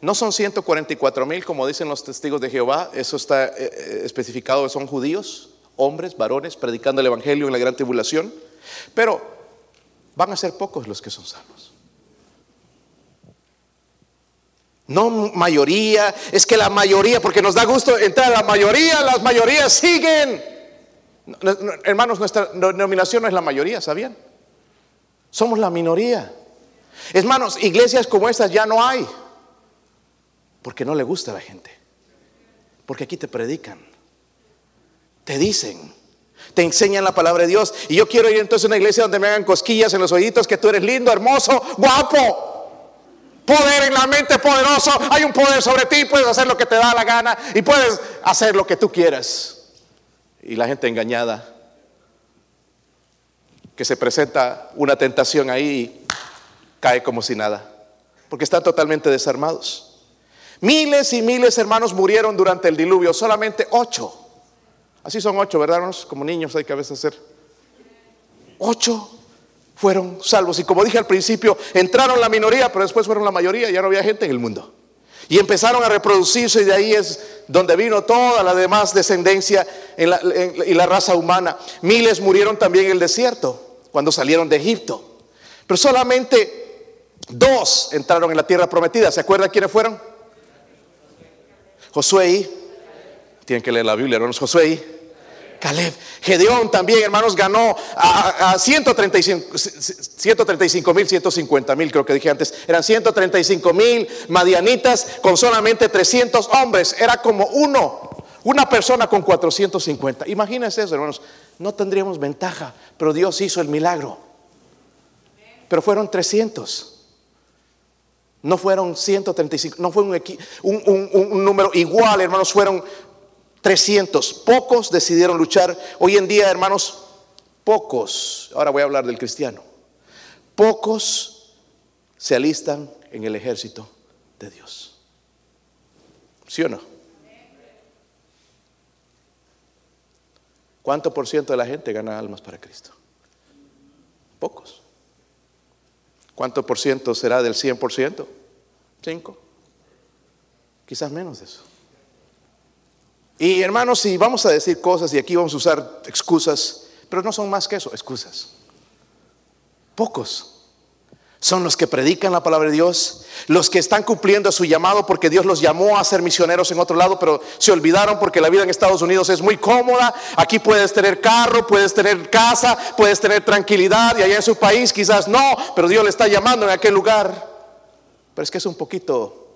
No son 144 mil como dicen los testigos de Jehová, eso está eh, eh, especificado, son judíos, hombres, varones, predicando el Evangelio en la gran tribulación, pero van a ser pocos los que son salvos. No mayoría, es que la mayoría, porque nos da gusto entrar a la mayoría, las mayorías siguen hermanos, nuestra denominación no es la mayoría, ¿sabían? Somos la minoría. Hermanos, iglesias como estas ya no hay. Porque no le gusta a la gente. Porque aquí te predican. Te dicen. Te enseñan la palabra de Dios. Y yo quiero ir entonces a una iglesia donde me hagan cosquillas en los oídos que tú eres lindo, hermoso, guapo. Poder en la mente poderoso. Hay un poder sobre ti. Puedes hacer lo que te da la gana. Y puedes hacer lo que tú quieras y la gente engañada, que se presenta una tentación ahí y cae como si nada, porque están totalmente desarmados. Miles y miles hermanos murieron durante el diluvio, solamente ocho. Así son ocho, ¿verdad? Como niños hay que a veces hacer. Ocho fueron salvos. Y como dije al principio, entraron la minoría, pero después fueron la mayoría, ya no había gente en el mundo. Y empezaron a reproducirse y de ahí es donde vino toda la demás descendencia y la raza humana. Miles murieron también en el desierto cuando salieron de Egipto. Pero solamente dos entraron en la tierra prometida. ¿Se acuerdan quiénes fueron? Josué y... Tienen que leer la Biblia, hermanos. Josué y... Caleb. Gedeón también, hermanos, ganó a, 135, 135 mil, 150 mil, creo que dije antes. Eran 135 mil madianitas con solamente 300 hombres. Era como uno, una persona con 450. Imagínense eso, hermanos. No tendríamos ventaja, pero Dios hizo el milagro. Pero fueron 300. No fueron 135, no fue un número igual, hermanos, fueron 300. Pocos decidieron luchar. Hoy en día, hermanos, pocos, ahora voy a hablar del cristiano, pocos se alistan en el ejército de Dios. ¿Sí o no? ¿Cuánto por ciento de la gente gana almas para Cristo? Pocos. ¿Cuánto por ciento será del 100%? Cinco. Quizás menos de eso. Y hermanos, si vamos a decir cosas y aquí vamos a usar excusas, pero no son más que eso, excusas. Pocos son los que predican la palabra de Dios, los que están cumpliendo su llamado porque Dios los llamó a ser misioneros en otro lado, pero se olvidaron porque la vida en Estados Unidos es muy cómoda. Aquí puedes tener carro, puedes tener casa, puedes tener tranquilidad y allá en su país quizás no, pero Dios le está llamando en aquel lugar. Pero es que es un poquito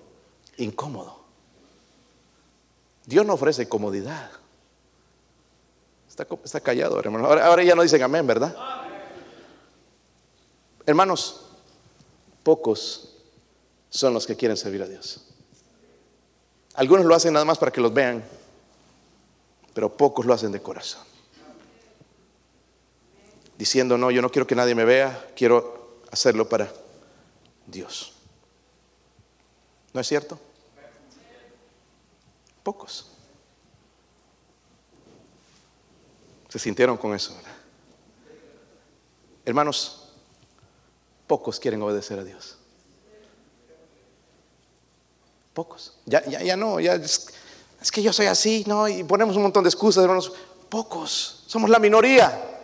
incómodo. Dios no ofrece comodidad. Está, callado, hermano. Ahora, ya no dicen amén, ¿verdad? Hermanos, pocos son los que quieren servir a Dios. Algunos lo hacen nada más para que los vean, pero pocos lo hacen de corazón. Diciendo, no, yo no quiero que nadie me vea, quiero hacerlo para Dios. ¿No es cierto? Pocos. Se sintieron con eso. Hermanos, Pocos quieren obedecer a Dios. Pocos. Ya, ya, ya no, ya es, es que yo soy así, ¿no? Y ponemos un montón de excusas, hermanos. Pocos, somos la minoría.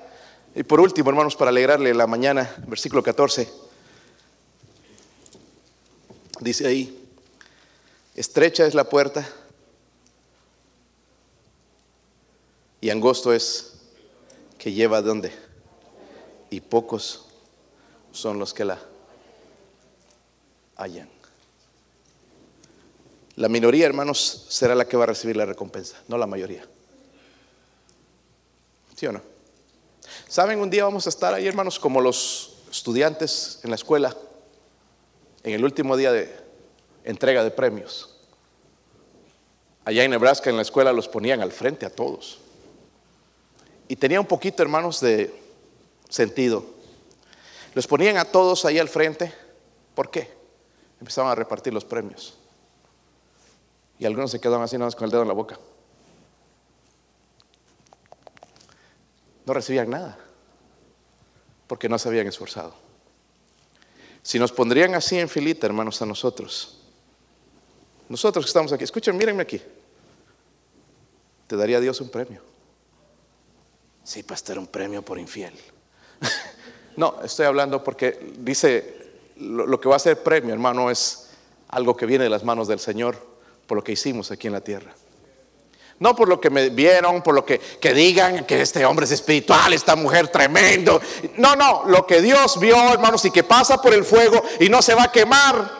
Y por último, hermanos, para alegrarle la mañana, versículo 14, dice ahí, estrecha es la puerta y angosto es que lleva dónde. Y pocos son los que la hallan. La minoría, hermanos, será la que va a recibir la recompensa, no la mayoría. ¿Sí o no? ¿Saben? Un día vamos a estar ahí, hermanos, como los estudiantes en la escuela, en el último día de entrega de premios. Allá en Nebraska, en la escuela, los ponían al frente a todos. Y tenía un poquito, hermanos, de sentido. Los ponían a todos ahí al frente. ¿Por qué? Empezaban a repartir los premios. Y algunos se quedaban así nada más con el dedo en la boca. no recibían nada, porque no se habían esforzado. Si nos pondrían así en filita, hermanos, a nosotros, nosotros que estamos aquí, escuchen, mírenme aquí, te daría Dios un premio. Sí, pastor, un premio por infiel. (laughs) no, estoy hablando porque dice, lo, lo que va a ser premio, hermano, es algo que viene de las manos del Señor por lo que hicimos aquí en la tierra. No por lo que me vieron, por lo que, que, digan que este hombre es espiritual, esta mujer tremendo. No, no, lo que Dios vio, hermanos, y que pasa por el fuego y no se va a quemar.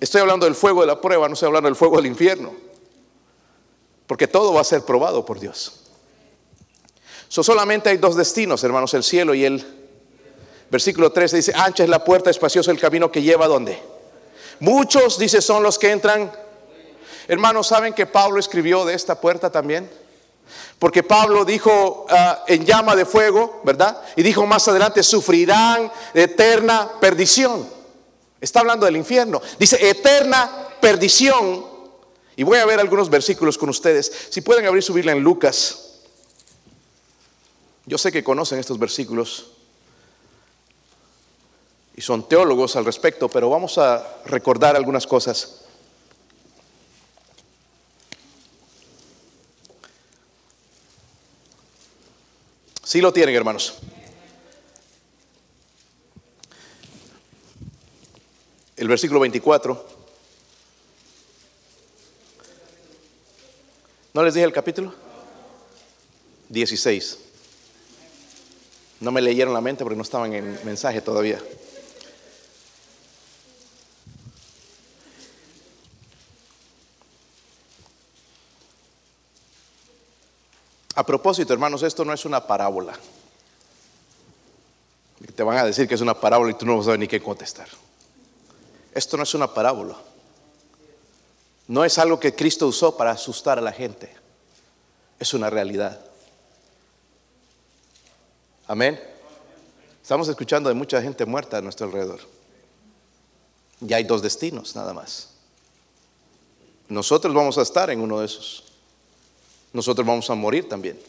Estoy hablando del fuego de la prueba, no estoy hablando del fuego del infierno. Porque todo va a ser probado por Dios. So, solamente hay dos destinos, hermanos, el cielo y el... Versículo 13 dice, ancha es la puerta, espacioso el camino que lleva a dónde. Muchos, dice, son los que entran Hermanos, ¿saben que Pablo escribió de esta puerta también? Porque Pablo dijo ah, en llama de fuego, ¿verdad? Y dijo más adelante, sufrirán eterna perdición. Está hablando del infierno. Dice, eterna perdición. Y voy a ver algunos versículos con ustedes. Si pueden abrir su Biblia en Lucas. Yo sé que conocen estos versículos y son teólogos al respecto, pero vamos a recordar algunas cosas. Sí lo tienen, hermanos. El versículo 24. ¿No les dije el capítulo? 16. No me leyeron la mente porque no estaban en mensaje todavía. A propósito, hermanos, esto no es una parábola. Te van a decir que es una parábola y tú no sabes ni qué contestar. Esto no es una parábola. No es algo que Cristo usó para asustar a la gente. Es una realidad. Amén. Estamos escuchando de mucha gente muerta a nuestro alrededor. Ya hay dos destinos nada más. Nosotros vamos a estar en uno de esos nosotros vamos a morir también.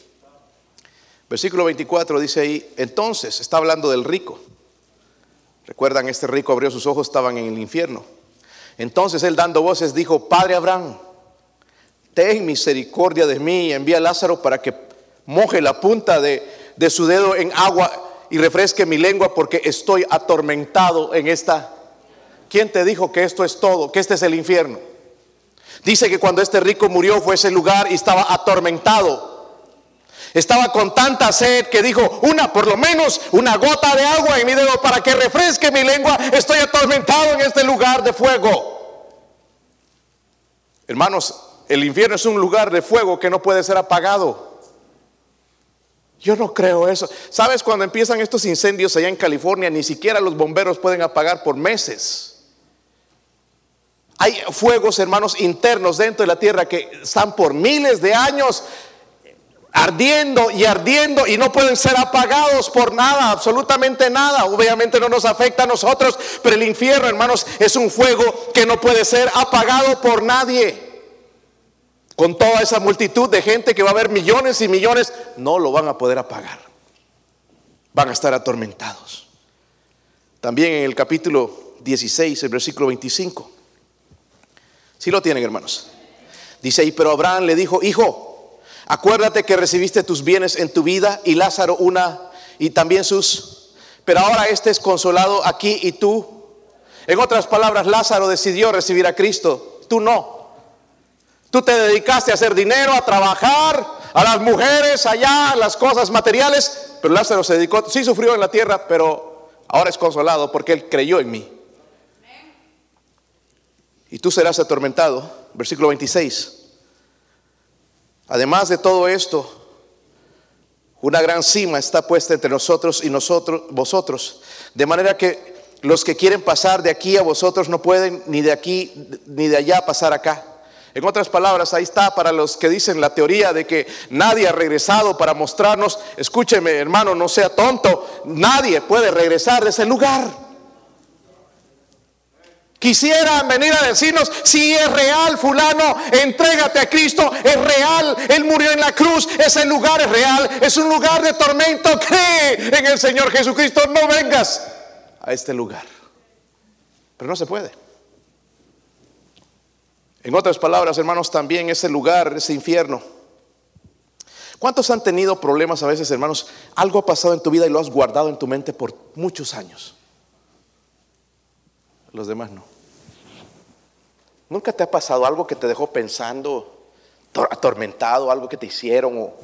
Versículo 24 dice ahí, entonces está hablando del rico. Recuerdan, este rico abrió sus ojos, estaban en el infierno. Entonces él dando voces dijo, Padre Abraham, ten misericordia de mí y envía a Lázaro para que moje la punta de, de su dedo en agua y refresque mi lengua porque estoy atormentado en esta. ¿Quién te dijo que esto es todo, que este es el infierno? Dice que cuando este rico murió fue ese lugar y estaba atormentado. Estaba con tanta sed que dijo, una, por lo menos una gota de agua en mi dedo para que refresque mi lengua. Estoy atormentado en este lugar de fuego. Hermanos, el infierno es un lugar de fuego que no puede ser apagado. Yo no creo eso. ¿Sabes cuando empiezan estos incendios allá en California? Ni siquiera los bomberos pueden apagar por meses. Hay fuegos, hermanos, internos dentro de la tierra que están por miles de años ardiendo y ardiendo y no pueden ser apagados por nada, absolutamente nada. Obviamente no nos afecta a nosotros, pero el infierno, hermanos, es un fuego que no puede ser apagado por nadie. Con toda esa multitud de gente que va a haber millones y millones, no lo van a poder apagar. Van a estar atormentados. También en el capítulo 16, el versículo 25. Si lo tienen, hermanos. Dice ahí, pero Abraham le dijo, hijo, acuérdate que recibiste tus bienes en tu vida y Lázaro una y también sus, pero ahora este es consolado aquí y tú. En otras palabras, Lázaro decidió recibir a Cristo, tú no. Tú te dedicaste a hacer dinero, a trabajar, a las mujeres allá, las cosas materiales, pero Lázaro se dedicó, sí sufrió en la tierra, pero ahora es consolado porque él creyó en mí. Y tú serás atormentado, versículo 26. Además de todo esto, una gran cima está puesta entre nosotros y nosotros, vosotros, de manera que los que quieren pasar de aquí a vosotros no pueden ni de aquí ni de allá pasar acá. En otras palabras, ahí está para los que dicen la teoría de que nadie ha regresado para mostrarnos, escúcheme hermano, no sea tonto, nadie puede regresar de ese lugar. Quisieran venir a decirnos, si es real, fulano, entrégate a Cristo, es real, Él murió en la cruz, ese lugar es real, es un lugar de tormento, cree en el Señor Jesucristo, no vengas a este lugar. Pero no se puede. En otras palabras, hermanos, también ese lugar, ese infierno. ¿Cuántos han tenido problemas a veces, hermanos? Algo ha pasado en tu vida y lo has guardado en tu mente por muchos años. Los demás no. ¿Nunca te ha pasado algo que te dejó pensando, atormentado, algo que te hicieron o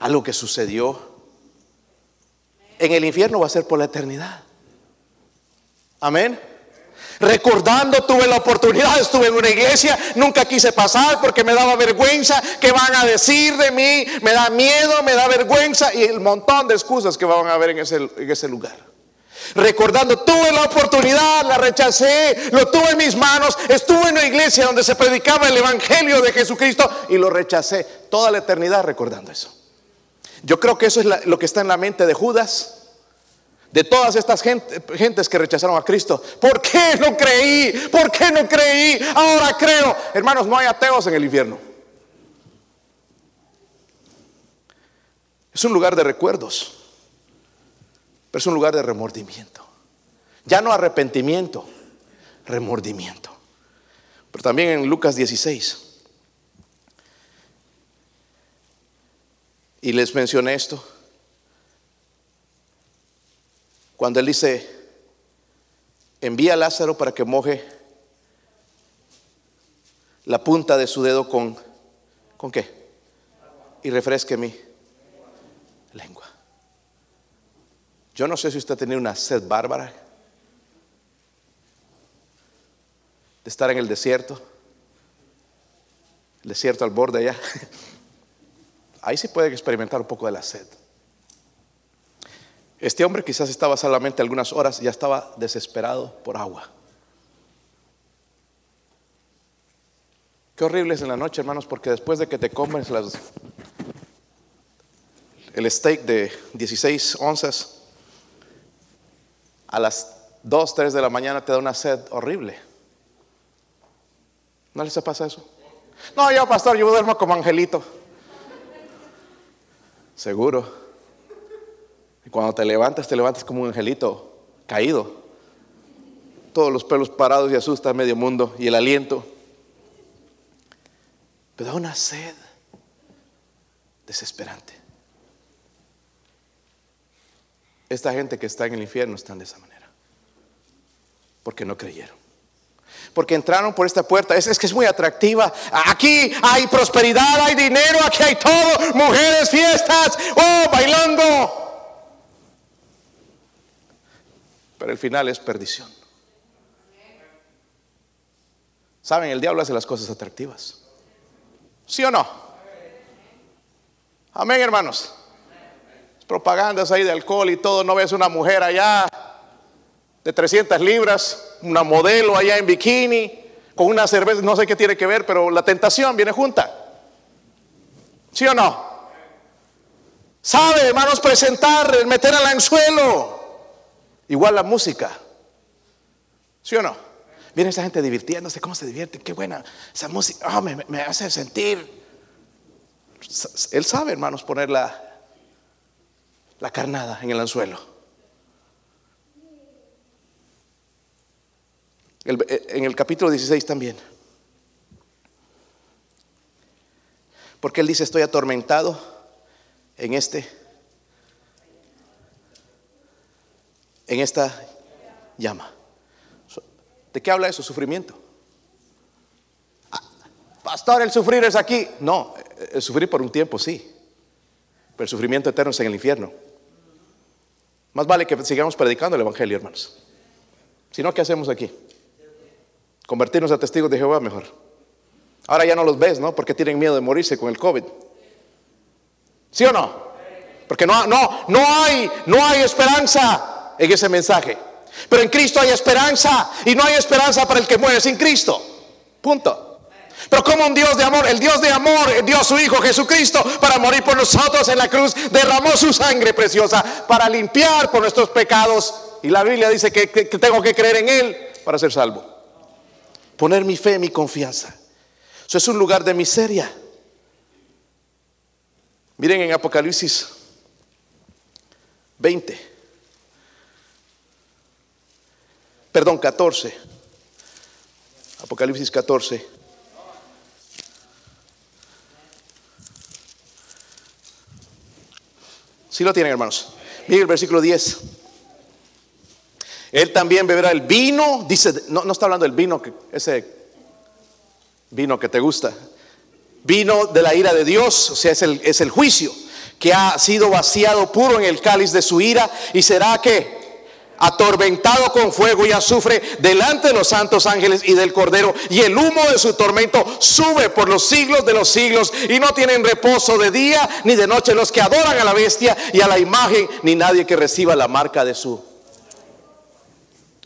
algo que sucedió? En el infierno va a ser por la eternidad. Amén. Recordando, tuve la oportunidad, estuve en una iglesia, nunca quise pasar porque me daba vergüenza, que van a decir de mí, me da miedo, me da vergüenza y el montón de excusas que van a haber en ese, en ese lugar. Recordando, tuve la oportunidad, la rechacé, lo tuve en mis manos, estuve en una iglesia donde se predicaba el Evangelio de Jesucristo y lo rechacé. Toda la eternidad recordando eso. Yo creo que eso es lo que está en la mente de Judas, de todas estas gentes que rechazaron a Cristo. ¿Por qué no creí? ¿Por qué no creí? Ahora creo. Hermanos, no hay ateos en el infierno. Es un lugar de recuerdos es un lugar de remordimiento. Ya no arrepentimiento, remordimiento. Pero también en Lucas 16. Y les mencioné esto. Cuando él dice, envía a Lázaro para que moje la punta de su dedo con, ¿con qué? Y refresque mi lengua. Yo no sé si usted tenido una sed bárbara de estar en el desierto, el desierto al borde allá. (laughs) Ahí sí puede experimentar un poco de la sed. Este hombre quizás estaba solamente algunas horas, ya estaba desesperado por agua. Qué horrible es en la noche, hermanos, porque después de que te comes el steak de 16 onzas, a las 2, 3 de la mañana te da una sed horrible. ¿No les pasa eso? No, yo, pastor, yo duermo como angelito. Seguro. Y cuando te levantas, te levantas como un angelito caído. Todos los pelos parados y asusta a medio mundo y el aliento. Pero da una sed desesperante. Esta gente que está en el infierno están de esa manera. Porque no creyeron. Porque entraron por esta puerta. Es, es, que es muy atractiva. Aquí hay prosperidad, hay dinero, aquí hay todo. Mujeres, fiestas, oh, bailando. Pero el final es perdición. Saben, el diablo hace las cosas atractivas. ¿Sí o no? Amén, hermanos propagandas ahí de alcohol y todo, no ves una mujer allá de 300 libras, una modelo allá en bikini, con una cerveza, no sé qué tiene que ver, pero la tentación viene junta. ¿Sí o no? Sabe, hermanos, presentar, meter al anzuelo. Igual la música. ¿Sí o no? Viene esa gente divirtiéndose, ¿cómo se divierte? Qué buena esa música. Oh, me, me hace sentir. Él sabe, hermanos, ponerla la carnada en el anzuelo. en el capítulo 16 también. Porque él dice, estoy atormentado en este, en esta llama. ¿De qué habla eso? Sufrimiento. Ah, pastor, el sufrir es aquí. No, el sufrir por un tiempo sí. Pero el sufrimiento eterno es en el infierno. Más vale que sigamos predicando el Evangelio, hermanos. Si no, ¿qué hacemos aquí? Convertirnos a testigos de Jehová mejor. Ahora ya no los ves, ¿no? Porque tienen miedo de morirse con el COVID. ¿Sí o no? Porque no, no, no hay, no hay esperanza en ese mensaje. Pero en Cristo hay esperanza y no hay esperanza para el que muere sin Cristo. Punto. Pero como un Dios de amor, el Dios de amor dio a su Hijo Jesucristo para morir por nosotros en la cruz, derramó su sangre preciosa para limpiar por nuestros pecados. Y la Biblia dice que, tengo que creer en Él para ser salvo. Poner mi fe, mi confianza. Eso es un lugar de miseria. Miren en Apocalipsis 20. Perdón, 14. Apocalipsis 14. Si lo tienen, hermanos. Miren el versículo 10. Él también beberá el vino. Dice, no, no está hablando del vino, que, ese vino que te gusta. Vino de la ira de Dios, o sea, es el, es el juicio que ha sido vaciado puro en el cáliz de su ira y será que atormentado con fuego y azufre delante de los santos ángeles y del Cordero, y el humo de su tormento sube por los siglos de los siglos, y no tienen reposo de día ni de noche los que adoran a la bestia y a la imagen, ni nadie que reciba la marca de su.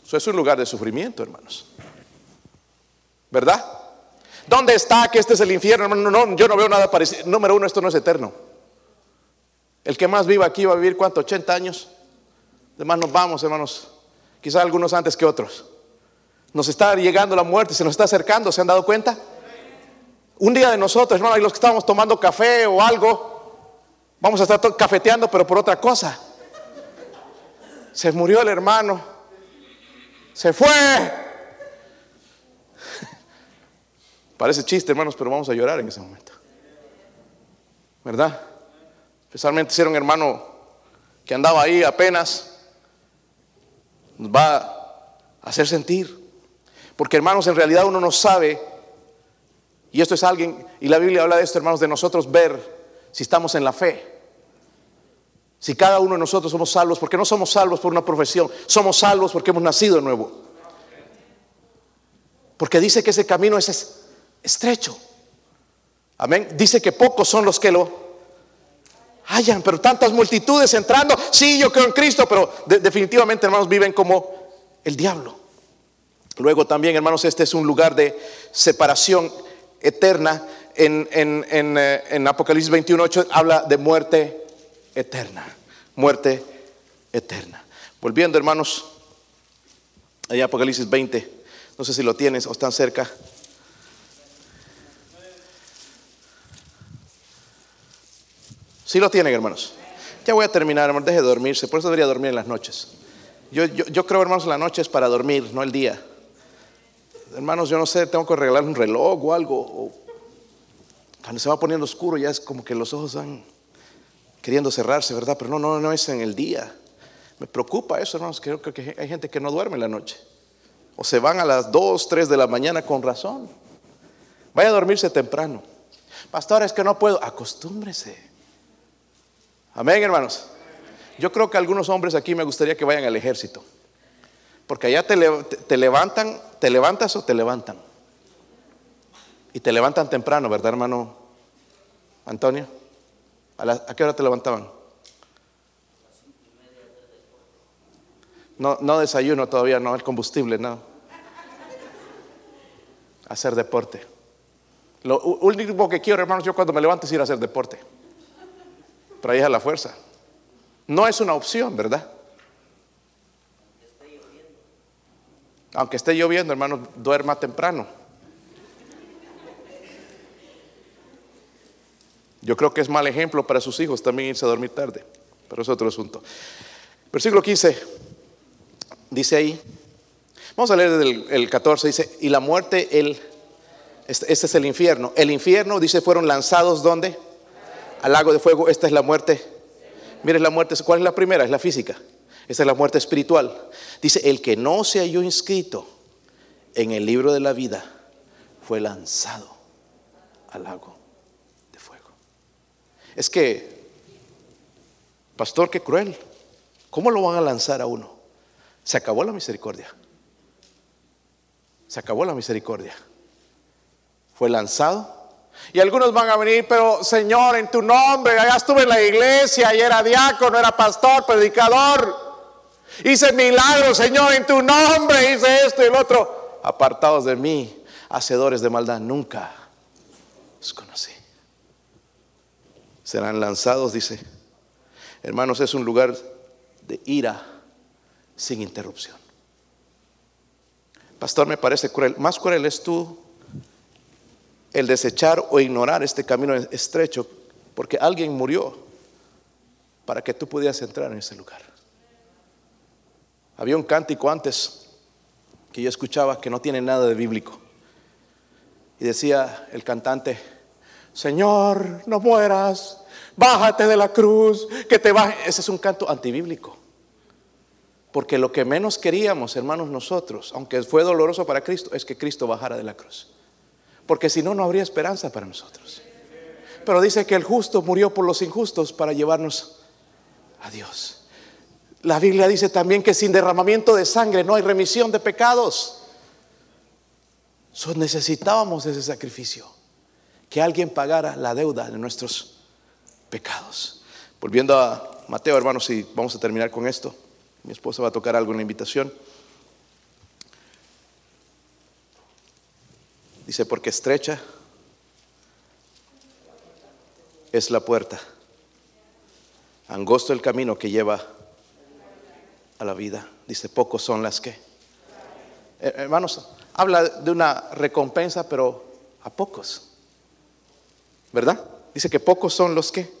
Eso es un lugar de sufrimiento, hermanos. ¿Verdad? ¿Dónde está que este es el infierno? No, no, yo no veo nada parecido. Número uno, esto no es eterno. El que más viva aquí va a vivir cuánto, 80 años. Además nos vamos, hermanos. Quizás algunos antes que otros. Nos está llegando la muerte, se nos está acercando, ¿se han dado cuenta? Un día de nosotros, hermanos, y los que estábamos tomando café o algo, vamos a estar cafeteando, pero por otra cosa. Se murió el hermano. Se fue. (laughs) Parece chiste, hermanos, pero vamos a llorar en ese momento. ¿Verdad? Especialmente si era un hermano que andaba ahí apenas nos va a hacer sentir. Porque hermanos, en realidad uno no sabe, y esto es alguien, y la Biblia habla de esto, hermanos, de nosotros ver si estamos en la fe. Si cada uno de nosotros somos salvos, porque no somos salvos por una profesión, somos salvos porque hemos nacido de nuevo. Porque dice que ese camino es estrecho. Amén. Dice que pocos son los que lo hayan, pero tantas multitudes entrando. Sí, yo creo en Cristo, pero definitivamente, hermanos, viven como el diablo. Luego también, hermanos, este es un lugar de separación eterna. En, en, en, eh, en Apocalipsis 21.8 habla de muerte eterna. Muerte eterna. Volviendo, hermanos, allá Apocalipsis 20. No sé si lo tienes o están cerca. Sí lo tienen, hermanos. Ya voy a terminar, hermanos. Deje de dormirse. Por eso debería dormir en las noches. Yo, yo, creo, hermanos, la noche es para dormir, no el día. Hermanos, yo no sé, tengo que regalar un reloj o algo. cuando se va poniendo oscuro ya es como que los ojos van queriendo cerrarse, ¿verdad? Pero no, no, no es en el día. Me preocupa eso, hermanos. Creo que hay gente que no duerme en la noche. O se van a las 2, 3 de la mañana con razón. Vaya a dormirse temprano. Pastor, es que no puedo. Acostúmbrese. Amén, hermanos. Yo creo que algunos hombres aquí me gustaría que vayan al ejército. Porque allá te, levantan, te levantas o te levantan. Y te levantan temprano, ¿verdad, hermano Antonio? ¿A, qué hora te levantaban? No, no desayuno todavía, no, el combustible, no. Hacer deporte. Lo único que quiero, hermanos, yo cuando me levanto es ir a hacer deporte. Pero ahí es a la fuerza. No es una opción, ¿verdad? Aunque esté lloviendo, hermano, duerma temprano. Yo creo que es mal ejemplo para sus hijos también irse a dormir tarde, pero es otro asunto. Versículo 15 dice ahí, Vamos a leer desde el, 14, dice, y la muerte, el, este, este, es el infierno. El infierno, dice, fueron lanzados ¿dónde? Al lago de fuego. Esta es la muerte. Mire la muerte, ¿cuál es la primera? Es la física. Esta es la muerte espiritual. Dice, el que no se halló inscrito en el libro de la vida fue lanzado al lago de fuego. Es que, pastor, qué cruel. ¿Cómo lo van a lanzar a uno? Se acabó la misericordia. Se acabó la misericordia. Fue lanzado. Y algunos van a venir, pero Señor, en tu nombre, allá estuve en la iglesia y era diácono, era pastor, predicador. Hice milagros, Señor, en tu nombre, hice esto y el otro. Apartados de mí, hacedores de maldad, nunca los conocí. Serán lanzados, dice. Hermanos, es un lugar de ira sin interrupción. Pastor, me parece cruel. Más cruel es tú el desechar o ignorar este camino estrecho porque alguien murió para que tú pudieras entrar en ese lugar. Había un cántico antes que yo escuchaba que no tiene nada de bíblico. Y decía el cantante, Señor, no mueras, bájate de la cruz, que te baje. Ese es un canto antibíblico. Porque lo que menos queríamos, hermanos, nosotros, aunque fue doloroso para Cristo, es que Cristo bajara de la cruz. Porque si no, no habría esperanza para nosotros. Pero dice que el justo murió por los injustos para llevarnos a Dios. La Biblia dice también que sin derramamiento de sangre no hay remisión de pecados. So, necesitábamos ese sacrificio, que alguien pagara la deuda de nuestros pecados. Volviendo a Mateo, hermanos, y vamos a terminar con esto. Mi esposa va a tocar algo en la invitación. Dice, porque estrecha es la puerta, angosto el camino que lleva a la vida. Dice, pocos son las que. Eh, hermanos, habla de una recompensa, pero a pocos. ¿Verdad? Dice que pocos son los que.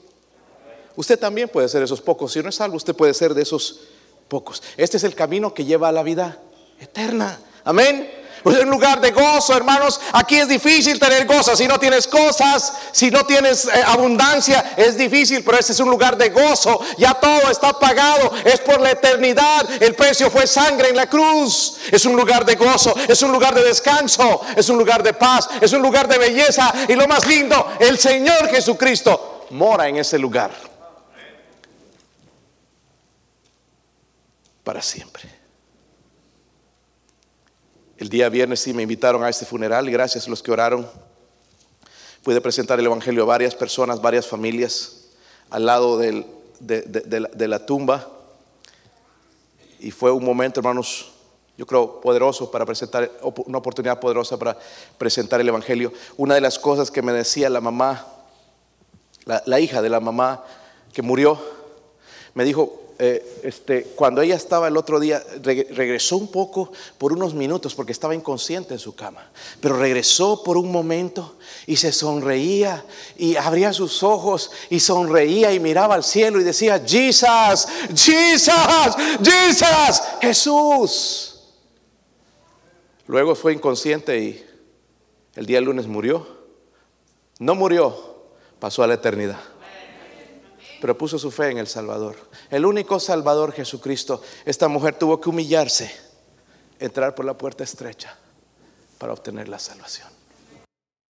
Usted también puede ser esos pocos. Si no es algo, usted puede ser de esos pocos. Este es el camino que lleva a la vida eterna. Amén. Pues un lugar de gozo, hermanos. Aquí es difícil tener gozo. Si no tienes cosas, si no tienes eh, abundancia, es difícil, pero este es un lugar de gozo. Ya todo está pagado. Es por la eternidad. El precio fue sangre en la cruz. Es un lugar de gozo. Es un lugar de descanso. Es un lugar de paz. Es un lugar de belleza. Y lo más lindo, el Señor Jesucristo mora en ese lugar. Para siempre. El día viernes sí me invitaron a este funeral gracias a los que oraron pude presentar el Evangelio a varias personas, varias familias al lado de, la, tumba. Y fue un momento, hermanos, yo creo, poderoso para presentar, una oportunidad poderosa para presentar el Evangelio. Una de las cosas que me decía la mamá, la hija de la mamá que murió, me dijo, eh, este, cuando ella estaba el otro día, regresó un poco por unos minutos porque estaba inconsciente en su cama, pero regresó por un momento y se sonreía y abría sus ojos y sonreía y miraba al cielo y decía, Jesus, Jesus, Jesus, Jesús. Luego fue inconsciente y el día lunes murió. No murió, pasó a la eternidad pero puso su fe en el Salvador. El único Salvador Jesucristo. Esta mujer tuvo que humillarse, entrar por la puerta estrecha para obtener la salvación.